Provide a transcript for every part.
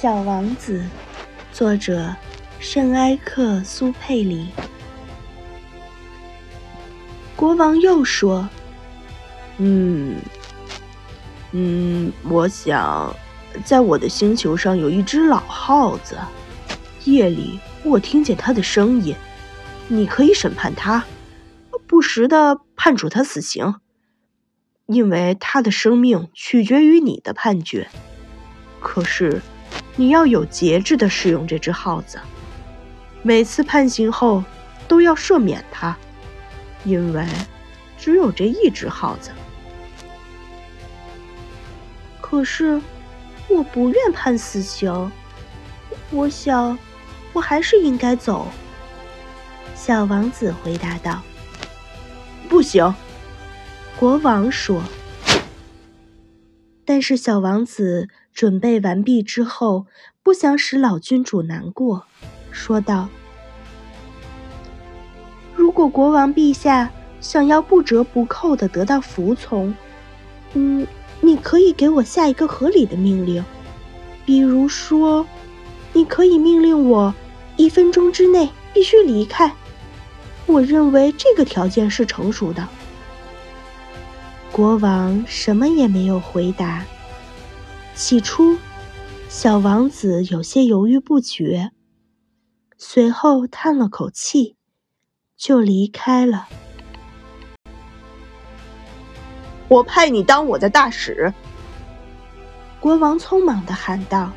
小王子，作者圣埃克苏佩里。国王又说：“嗯，嗯，我想，在我的星球上有一只老耗子，夜里我听见它的声音。你可以审判它，不时的判处它死刑，因为它的生命取决于你的判决。可是。”你要有节制的使用这只耗子，每次判刑后都要赦免它，因为只有这一只耗子。可是我不愿判死刑，我想我还是应该走。小王子回答道：“不行。”国王说。但是小王子。准备完毕之后，不想使老君主难过，说道：“如果国王陛下想要不折不扣的得到服从，嗯，你可以给我下一个合理的命令，比如说，你可以命令我一分钟之内必须离开。我认为这个条件是成熟的。”国王什么也没有回答。起初，小王子有些犹豫不决，随后叹了口气，就离开了。我派你当我的大使。”国王匆忙的喊道。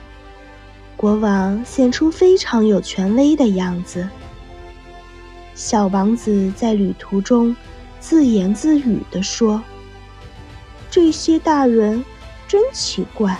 国王显出非常有权威的样子。小王子在旅途中自言自语的说：“这些大人真奇怪。”